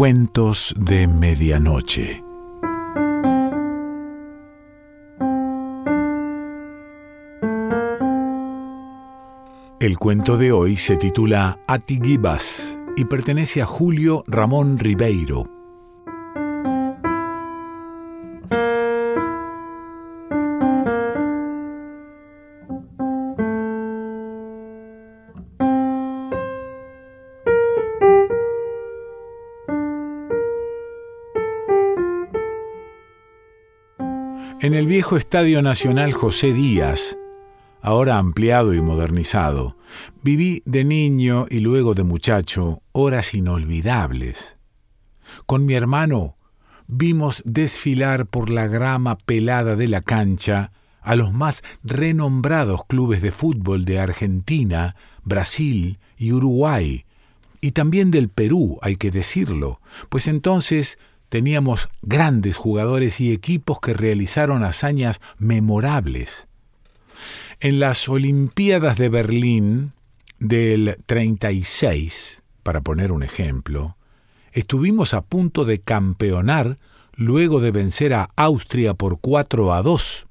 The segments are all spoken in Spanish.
Cuentos de Medianoche. El cuento de hoy se titula Atiguibas y pertenece a Julio Ramón Ribeiro. Viejo Estadio Nacional José Díaz, ahora ampliado y modernizado, viví de niño y luego de muchacho horas inolvidables. Con mi hermano vimos desfilar por la grama pelada de la cancha a los más renombrados clubes de fútbol de Argentina, Brasil y Uruguay, y también del Perú, hay que decirlo, pues entonces teníamos grandes jugadores y equipos que realizaron hazañas memorables. En las Olimpiadas de Berlín del 36, para poner un ejemplo, estuvimos a punto de campeonar luego de vencer a Austria por 4 a 2.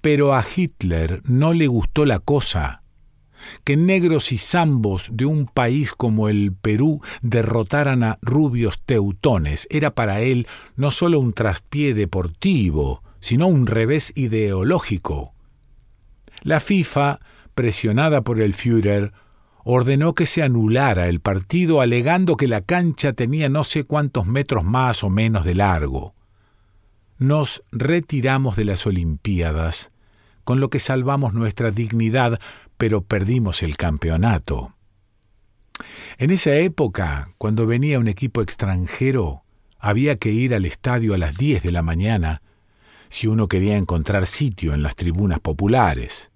Pero a Hitler no le gustó la cosa que negros y zambos de un país como el Perú derrotaran a rubios teutones era para él no solo un traspié deportivo, sino un revés ideológico. La FIFA, presionada por el Führer, ordenó que se anulara el partido alegando que la cancha tenía no sé cuántos metros más o menos de largo. Nos retiramos de las Olimpiadas con lo que salvamos nuestra dignidad, pero perdimos el campeonato. En esa época, cuando venía un equipo extranjero, había que ir al estadio a las 10 de la mañana si uno quería encontrar sitio en las tribunas populares.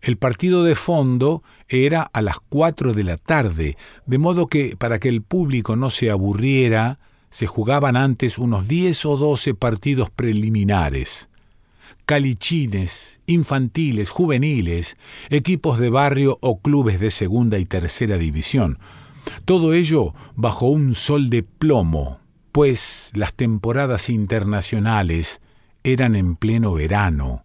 El partido de fondo era a las 4 de la tarde, de modo que para que el público no se aburriera, se jugaban antes unos 10 o 12 partidos preliminares calichines, infantiles, juveniles, equipos de barrio o clubes de segunda y tercera división. Todo ello bajo un sol de plomo, pues las temporadas internacionales eran en pleno verano.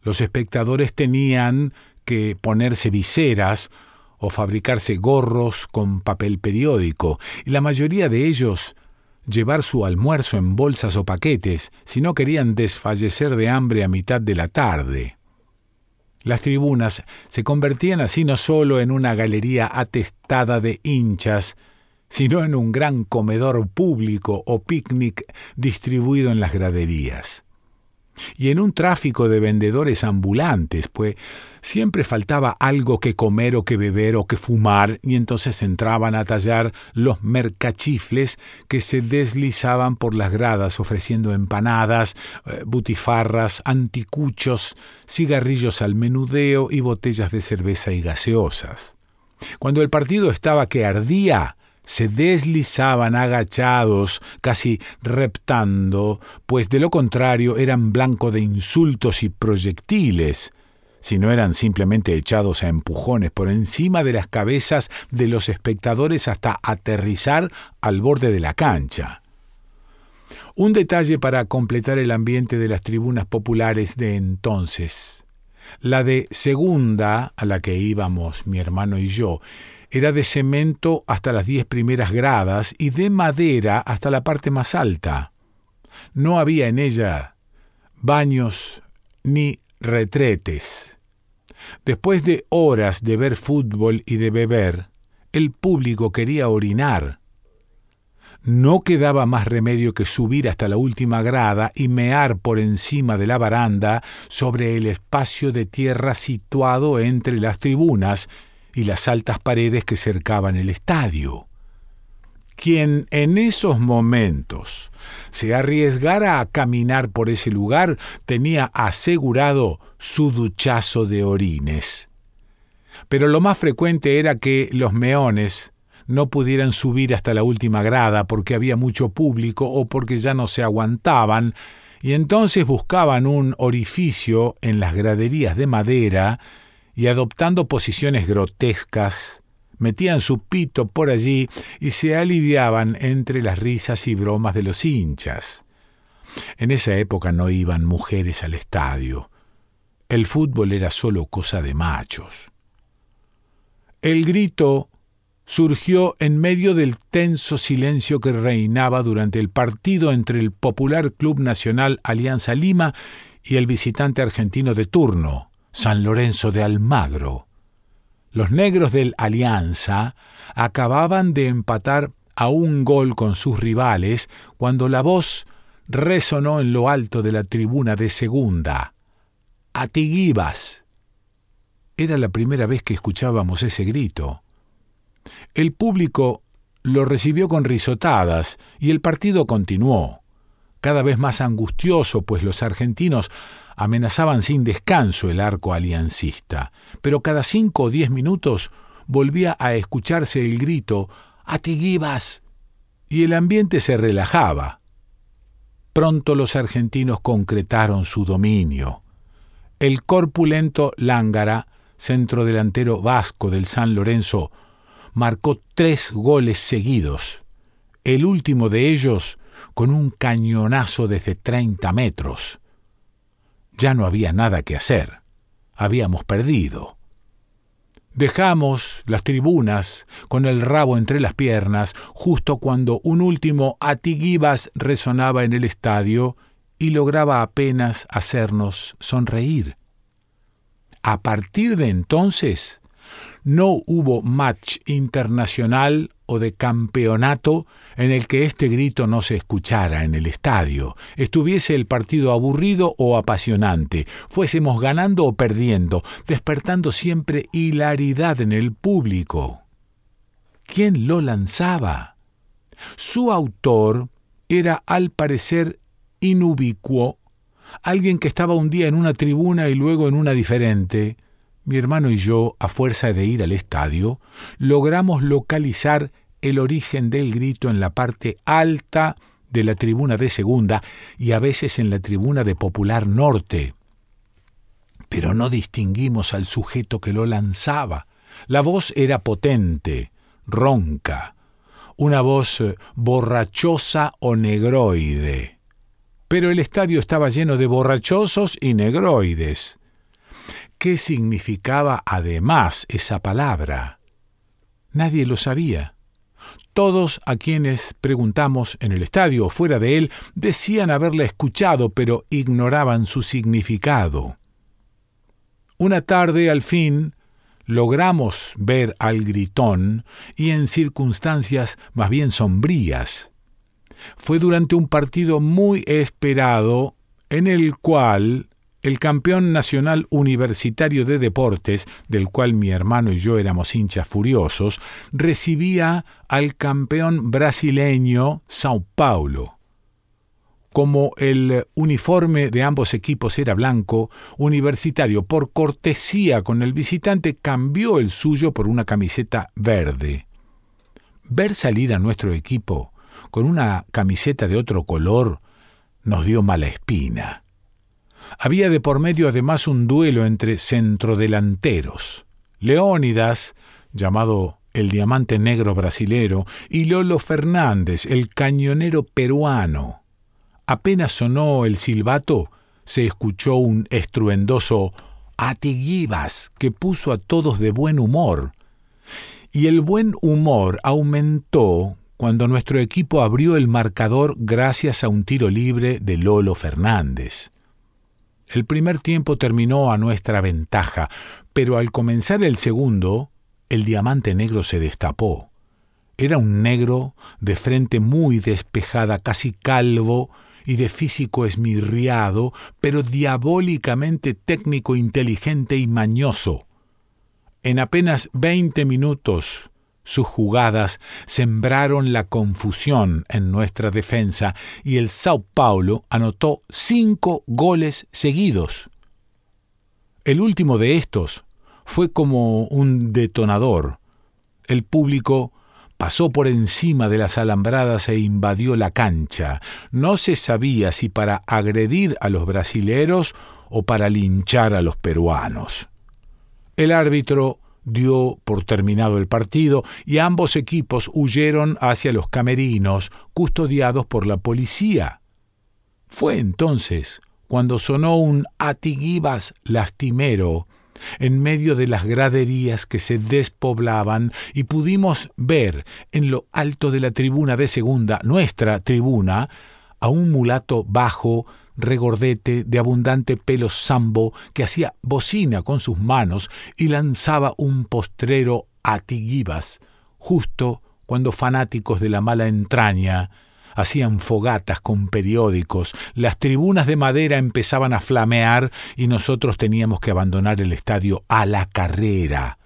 Los espectadores tenían que ponerse viseras o fabricarse gorros con papel periódico, y la mayoría de ellos llevar su almuerzo en bolsas o paquetes si no querían desfallecer de hambre a mitad de la tarde. Las tribunas se convertían así no solo en una galería atestada de hinchas, sino en un gran comedor público o picnic distribuido en las graderías y en un tráfico de vendedores ambulantes, pues siempre faltaba algo que comer o que beber o que fumar, y entonces entraban a tallar los mercachifles que se deslizaban por las gradas ofreciendo empanadas, eh, butifarras, anticuchos, cigarrillos al menudeo y botellas de cerveza y gaseosas. Cuando el partido estaba que ardía, se deslizaban agachados, casi reptando, pues de lo contrario eran blanco de insultos y proyectiles, si no eran simplemente echados a empujones por encima de las cabezas de los espectadores hasta aterrizar al borde de la cancha. Un detalle para completar el ambiente de las tribunas populares de entonces. La de segunda, a la que íbamos mi hermano y yo, era de cemento hasta las diez primeras gradas y de madera hasta la parte más alta. No había en ella baños ni retretes. Después de horas de ver fútbol y de beber, el público quería orinar. No quedaba más remedio que subir hasta la última grada y mear por encima de la baranda sobre el espacio de tierra situado entre las tribunas y las altas paredes que cercaban el estadio. Quien en esos momentos se arriesgara a caminar por ese lugar tenía asegurado su duchazo de orines. Pero lo más frecuente era que los meones no pudieran subir hasta la última grada porque había mucho público o porque ya no se aguantaban, y entonces buscaban un orificio en las graderías de madera y adoptando posiciones grotescas, metían su pito por allí y se aliviaban entre las risas y bromas de los hinchas. En esa época no iban mujeres al estadio. El fútbol era solo cosa de machos. El grito surgió en medio del tenso silencio que reinaba durante el partido entre el popular Club Nacional Alianza Lima y el visitante argentino de turno, San Lorenzo de Almagro. Los negros del Alianza acababan de empatar a un gol con sus rivales cuando la voz resonó en lo alto de la tribuna de segunda. Atiguibas. Era la primera vez que escuchábamos ese grito. El público lo recibió con risotadas y el partido continuó, cada vez más angustioso, pues los argentinos amenazaban sin descanso el arco aliancista, pero cada cinco o diez minutos volvía a escucharse el grito ¡Atiguibas! y el ambiente se relajaba. Pronto los argentinos concretaron su dominio. El corpulento Lángara, centrodelantero vasco del San Lorenzo, marcó tres goles seguidos, el último de ellos con un cañonazo desde 30 metros. Ya no había nada que hacer. Habíamos perdido. Dejamos las tribunas con el rabo entre las piernas justo cuando un último atiguibas resonaba en el estadio y lograba apenas hacernos sonreír. A partir de entonces, no hubo match internacional o de campeonato en el que este grito no se escuchara en el estadio, estuviese el partido aburrido o apasionante, fuésemos ganando o perdiendo, despertando siempre hilaridad en el público. ¿Quién lo lanzaba? Su autor era al parecer inubicuo, alguien que estaba un día en una tribuna y luego en una diferente, mi hermano y yo, a fuerza de ir al estadio, logramos localizar el origen del grito en la parte alta de la tribuna de segunda y a veces en la tribuna de popular norte. Pero no distinguimos al sujeto que lo lanzaba. La voz era potente, ronca, una voz eh, borrachosa o negroide. Pero el estadio estaba lleno de borrachosos y negroides qué significaba además esa palabra. Nadie lo sabía. Todos a quienes preguntamos en el estadio o fuera de él decían haberla escuchado, pero ignoraban su significado. Una tarde, al fin, logramos ver al gritón y en circunstancias más bien sombrías. Fue durante un partido muy esperado en el cual el campeón nacional universitario de deportes, del cual mi hermano y yo éramos hinchas furiosos, recibía al campeón brasileño Sao Paulo. Como el uniforme de ambos equipos era blanco, Universitario, por cortesía con el visitante, cambió el suyo por una camiseta verde. Ver salir a nuestro equipo con una camiseta de otro color nos dio mala espina. Había de por medio además un duelo entre centrodelanteros. Leónidas, llamado el diamante negro brasilero, y Lolo Fernández, el cañonero peruano. Apenas sonó el silbato, se escuchó un estruendoso atiguibas que puso a todos de buen humor. Y el buen humor aumentó cuando nuestro equipo abrió el marcador gracias a un tiro libre de Lolo Fernández. El primer tiempo terminó a nuestra ventaja, pero al comenzar el segundo, el diamante negro se destapó. Era un negro de frente muy despejada, casi calvo, y de físico esmirriado, pero diabólicamente técnico, inteligente y mañoso. En apenas veinte minutos sus jugadas sembraron la confusión en nuestra defensa y el Sao Paulo anotó cinco goles seguidos. El último de estos fue como un detonador. El público pasó por encima de las alambradas e invadió la cancha. No se sabía si para agredir a los brasileros o para linchar a los peruanos. El árbitro dio por terminado el partido y ambos equipos huyeron hacia los camerinos, custodiados por la policía. Fue entonces cuando sonó un atiguibas lastimero en medio de las graderías que se despoblaban y pudimos ver en lo alto de la tribuna de segunda, nuestra tribuna, a un mulato bajo, regordete, de abundante pelo sambo, que hacía bocina con sus manos y lanzaba un postrero atiguibas, justo cuando fanáticos de la mala entraña hacían fogatas con periódicos, las tribunas de madera empezaban a flamear y nosotros teníamos que abandonar el estadio a la carrera.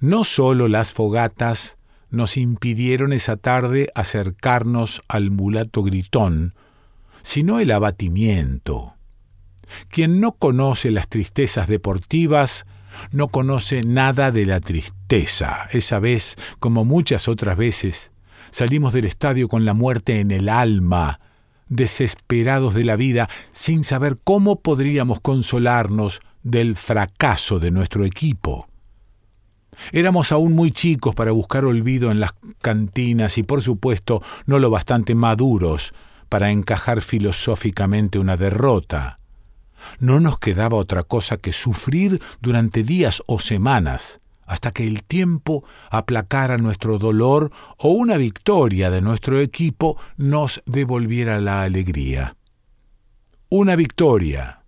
No solo las fogatas nos impidieron esa tarde acercarnos al mulato gritón, sino el abatimiento. Quien no conoce las tristezas deportivas no conoce nada de la tristeza. Esa vez, como muchas otras veces, Salimos del estadio con la muerte en el alma, desesperados de la vida, sin saber cómo podríamos consolarnos del fracaso de nuestro equipo. Éramos aún muy chicos para buscar olvido en las cantinas y por supuesto no lo bastante maduros para encajar filosóficamente una derrota. No nos quedaba otra cosa que sufrir durante días o semanas, hasta que el tiempo aplacara nuestro dolor o una victoria de nuestro equipo nos devolviera la alegría. Una victoria.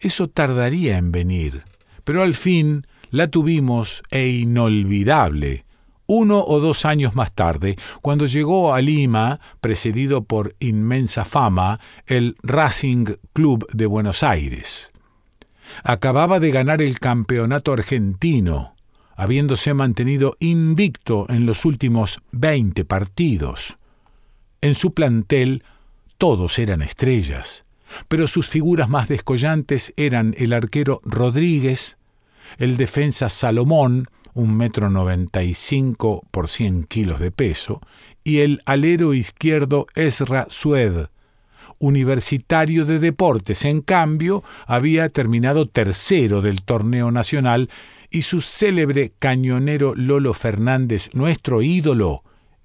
Eso tardaría en venir, pero al fin la tuvimos e inolvidable, uno o dos años más tarde, cuando llegó a Lima, precedido por inmensa fama, el Racing Club de Buenos Aires. Acababa de ganar el campeonato argentino, habiéndose mantenido invicto en los últimos veinte partidos. En su plantel todos eran estrellas, pero sus figuras más descollantes eran el arquero Rodríguez, el defensa Salomón, un metro noventa y cinco por cien kilos de peso, y el alero izquierdo Ezra Sued. Universitario de Deportes, en cambio, había terminado tercero del torneo nacional y su célebre cañonero Lolo Fernández, nuestro ídolo,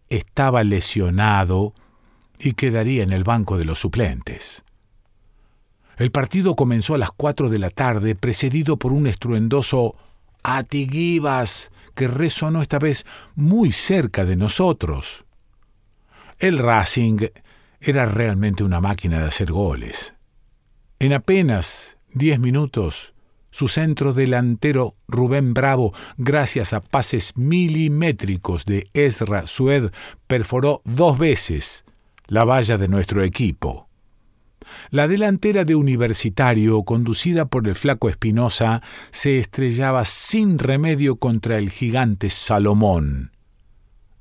estaba lesionado y quedaría en el banco de los suplentes. El partido comenzó a las cuatro de la tarde, precedido por un estruendoso Atiguibas que resonó esta vez muy cerca de nosotros. El Racing era realmente una máquina de hacer goles. En apenas diez minutos su centro delantero Rubén Bravo, gracias a pases milimétricos de Ezra Sued, perforó dos veces la valla de nuestro equipo. La delantera de Universitario, conducida por el flaco Espinosa, se estrellaba sin remedio contra el gigante Salomón.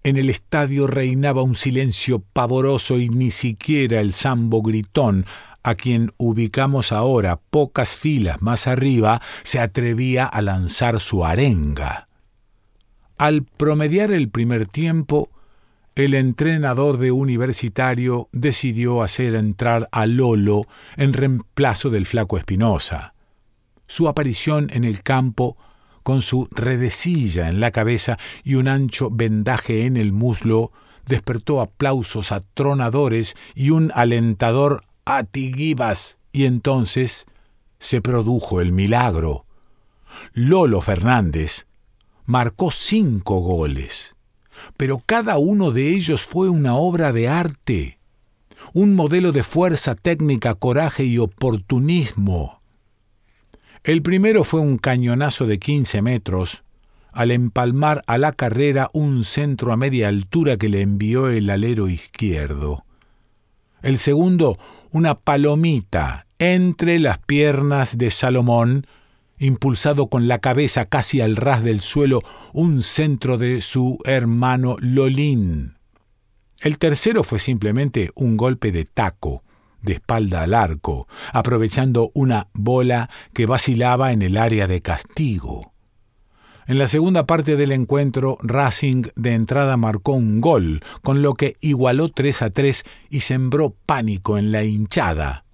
En el estadio reinaba un silencio pavoroso y ni siquiera el sambo gritón a quien ubicamos ahora pocas filas más arriba, se atrevía a lanzar su arenga. Al promediar el primer tiempo, el entrenador de universitario decidió hacer entrar a Lolo en reemplazo del flaco Espinosa. Su aparición en el campo, con su redecilla en la cabeza y un ancho vendaje en el muslo, despertó aplausos atronadores y un alentador Atiguibas. Y entonces se produjo el milagro. Lolo Fernández marcó cinco goles, pero cada uno de ellos fue una obra de arte, un modelo de fuerza técnica, coraje y oportunismo. El primero fue un cañonazo de 15 metros, al empalmar a la carrera un centro a media altura que le envió el alero izquierdo. El segundo, una palomita entre las piernas de Salomón, impulsado con la cabeza casi al ras del suelo, un centro de su hermano Lolín. El tercero fue simplemente un golpe de taco, de espalda al arco, aprovechando una bola que vacilaba en el área de castigo. En la segunda parte del encuentro, Racing de entrada marcó un gol, con lo que igualó 3 a 3 y sembró pánico en la hinchada.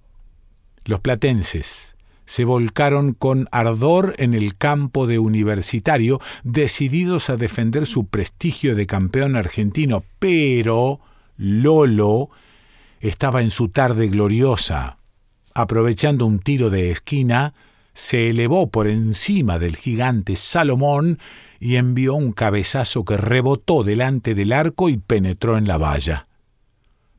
Los platenses se volcaron con ardor en el campo de universitario, decididos a defender su prestigio de campeón argentino, pero Lolo estaba en su tarde gloriosa. Aprovechando un tiro de esquina, se elevó por encima del gigante Salomón y envió un cabezazo que rebotó delante del arco y penetró en la valla.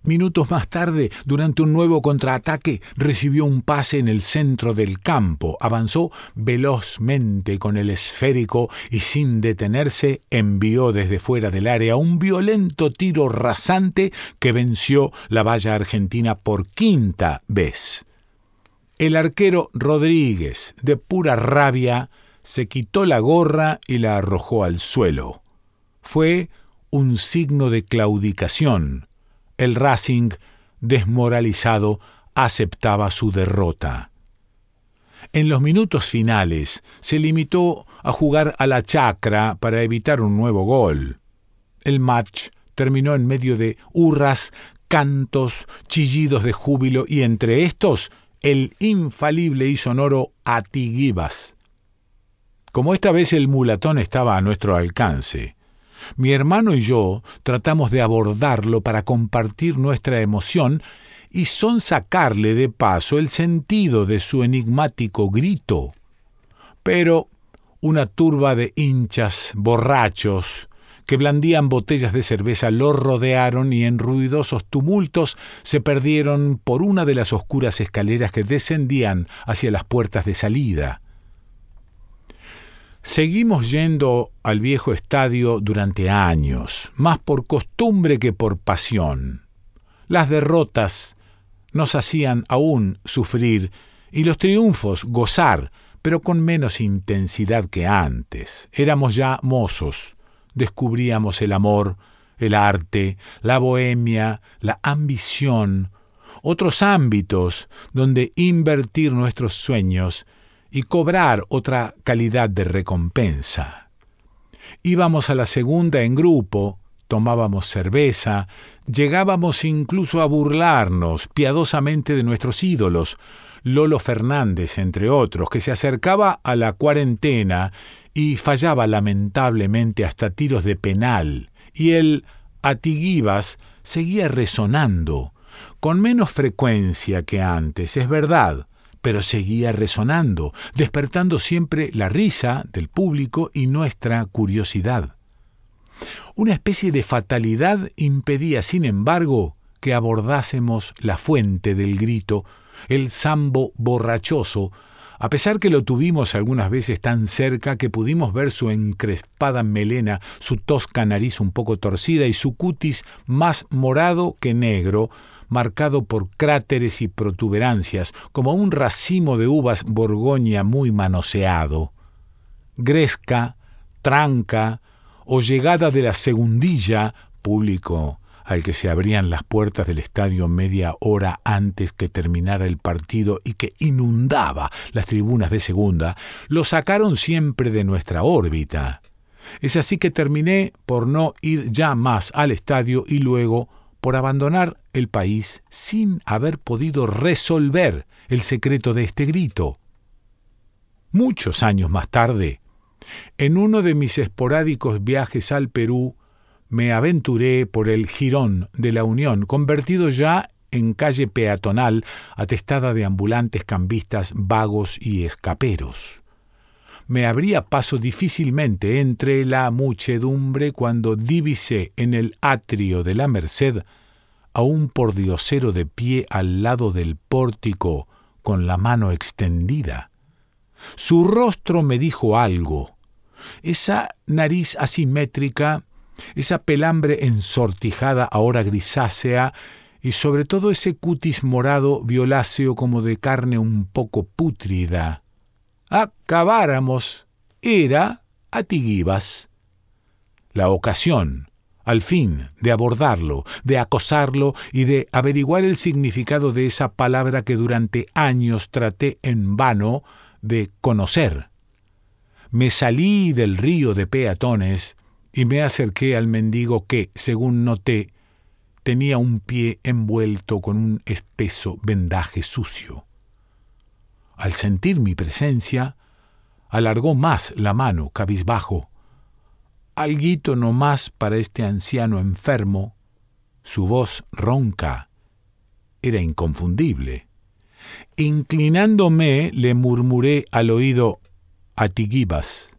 Minutos más tarde, durante un nuevo contraataque, recibió un pase en el centro del campo, avanzó velozmente con el esférico y sin detenerse envió desde fuera del área un violento tiro rasante que venció la valla argentina por quinta vez. El arquero Rodríguez, de pura rabia, se quitó la gorra y la arrojó al suelo. Fue un signo de claudicación el Racing, desmoralizado, aceptaba su derrota. En los minutos finales se limitó a jugar a la chacra para evitar un nuevo gol. El match terminó en medio de hurras, cantos, chillidos de júbilo y entre estos el infalible y sonoro Atiguibas. Como esta vez el mulatón estaba a nuestro alcance, mi hermano y yo tratamos de abordarlo para compartir nuestra emoción y son sacarle de paso el sentido de su enigmático grito. Pero una turba de hinchas borrachos que blandían botellas de cerveza lo rodearon y en ruidosos tumultos se perdieron por una de las oscuras escaleras que descendían hacia las puertas de salida. Seguimos yendo al viejo estadio durante años, más por costumbre que por pasión. Las derrotas nos hacían aún sufrir y los triunfos gozar, pero con menos intensidad que antes. Éramos ya mozos, descubríamos el amor, el arte, la bohemia, la ambición, otros ámbitos donde invertir nuestros sueños y cobrar otra calidad de recompensa. Íbamos a la segunda en grupo, tomábamos cerveza, llegábamos incluso a burlarnos piadosamente de nuestros ídolos, Lolo Fernández, entre otros, que se acercaba a la cuarentena y fallaba lamentablemente hasta tiros de penal, y el Atiguibas seguía resonando, con menos frecuencia que antes, es verdad, pero seguía resonando, despertando siempre la risa del público y nuestra curiosidad. Una especie de fatalidad impedía, sin embargo, que abordásemos la fuente del grito, el sambo borrachoso, a pesar que lo tuvimos algunas veces tan cerca que pudimos ver su encrespada melena, su tosca nariz un poco torcida y su cutis más morado que negro, marcado por cráteres y protuberancias, como un racimo de uvas borgoña muy manoseado. Gresca, tranca o llegada de la segundilla, público al que se abrían las puertas del estadio media hora antes que terminara el partido y que inundaba las tribunas de segunda, lo sacaron siempre de nuestra órbita. Es así que terminé por no ir ya más al estadio y luego por abandonar el país sin haber podido resolver el secreto de este grito. Muchos años más tarde, en uno de mis esporádicos viajes al Perú, me aventuré por el jirón de la Unión, convertido ya en calle peatonal atestada de ambulantes cambistas vagos y escaperos. Me abría paso difícilmente entre la muchedumbre cuando divisé en el atrio de la Merced a un pordiosero de pie al lado del pórtico con la mano extendida. Su rostro me dijo algo. Esa nariz asimétrica, esa pelambre ensortijada ahora grisácea, y sobre todo ese cutis morado violáceo como de carne un poco pútrida. Acabáramos. Era Atiguibas. La ocasión, al fin de abordarlo, de acosarlo y de averiguar el significado de esa palabra que durante años traté en vano de conocer. Me salí del río de peatones y me acerqué al mendigo que, según noté, tenía un pie envuelto con un espeso vendaje sucio. Al sentir mi presencia, alargó más la mano cabizbajo. Alguito no más para este anciano enfermo. Su voz ronca era inconfundible. Inclinándome le murmuré al oído Atiguibas.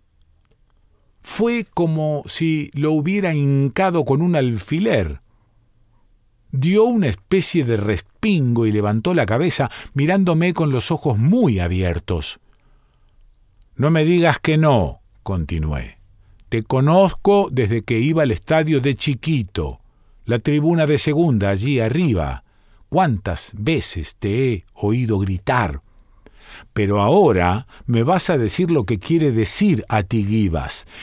Fue como si lo hubiera hincado con un alfiler. Dio una especie de respingo y levantó la cabeza, mirándome con los ojos muy abiertos. No me digas que no, continué. Te conozco desde que iba al estadio de chiquito, la tribuna de segunda allí arriba. ¿Cuántas veces te he oído gritar? Pero ahora me vas a decir lo que quiere decir a ti.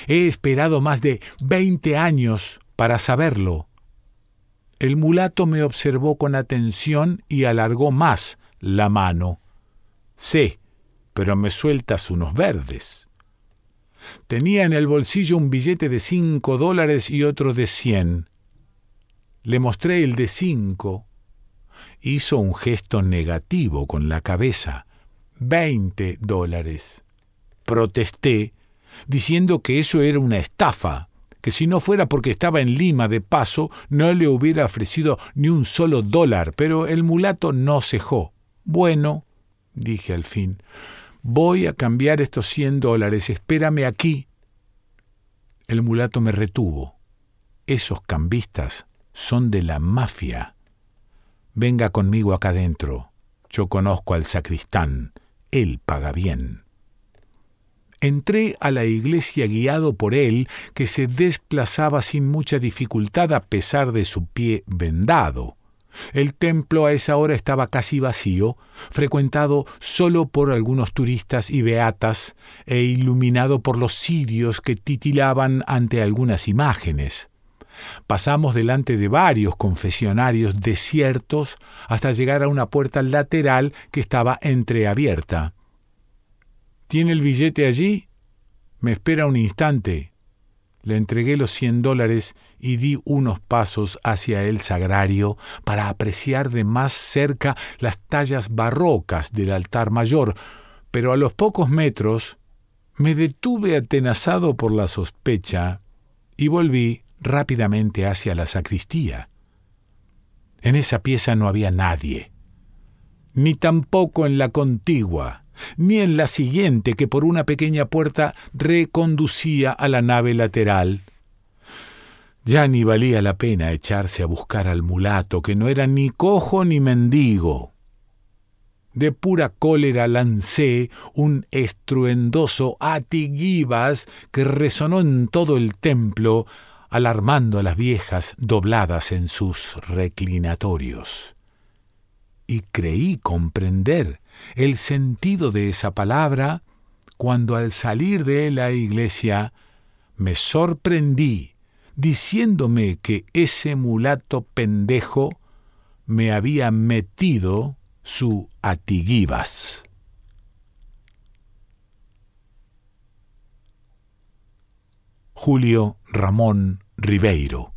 He esperado más de veinte años para saberlo. El mulato me observó con atención y alargó más la mano. Sé, pero me sueltas unos verdes. Tenía en el bolsillo un billete de cinco dólares y otro de cien. Le mostré el de cinco. Hizo un gesto negativo con la cabeza. Veinte dólares. Protesté, diciendo que eso era una estafa, que si no fuera porque estaba en Lima de paso, no le hubiera ofrecido ni un solo dólar, pero el mulato no cejó. Bueno, dije al fin, voy a cambiar estos cien dólares, espérame aquí. El mulato me retuvo. Esos cambistas son de la mafia. Venga conmigo acá adentro. Yo conozco al sacristán. Él paga bien. Entré a la iglesia guiado por él, que se desplazaba sin mucha dificultad a pesar de su pie vendado. El templo a esa hora estaba casi vacío, frecuentado solo por algunos turistas y beatas, e iluminado por los cirios que titilaban ante algunas imágenes. Pasamos delante de varios confesionarios desiertos hasta llegar a una puerta lateral que estaba entreabierta. ¿Tiene el billete allí? Me espera un instante. Le entregué los cien dólares y di unos pasos hacia el sagrario para apreciar de más cerca las tallas barrocas del altar mayor, pero a los pocos metros me detuve atenazado por la sospecha y volví rápidamente hacia la sacristía. En esa pieza no había nadie, ni tampoco en la contigua ni en la siguiente que por una pequeña puerta reconducía a la nave lateral. Ya ni valía la pena echarse a buscar al mulato, que no era ni cojo ni mendigo. De pura cólera lancé un estruendoso atiguibas que resonó en todo el templo, alarmando a las viejas dobladas en sus reclinatorios. Y creí comprender el sentido de esa palabra cuando al salir de la iglesia me sorprendí diciéndome que ese mulato pendejo me había metido su atiguibas. Julio Ramón Ribeiro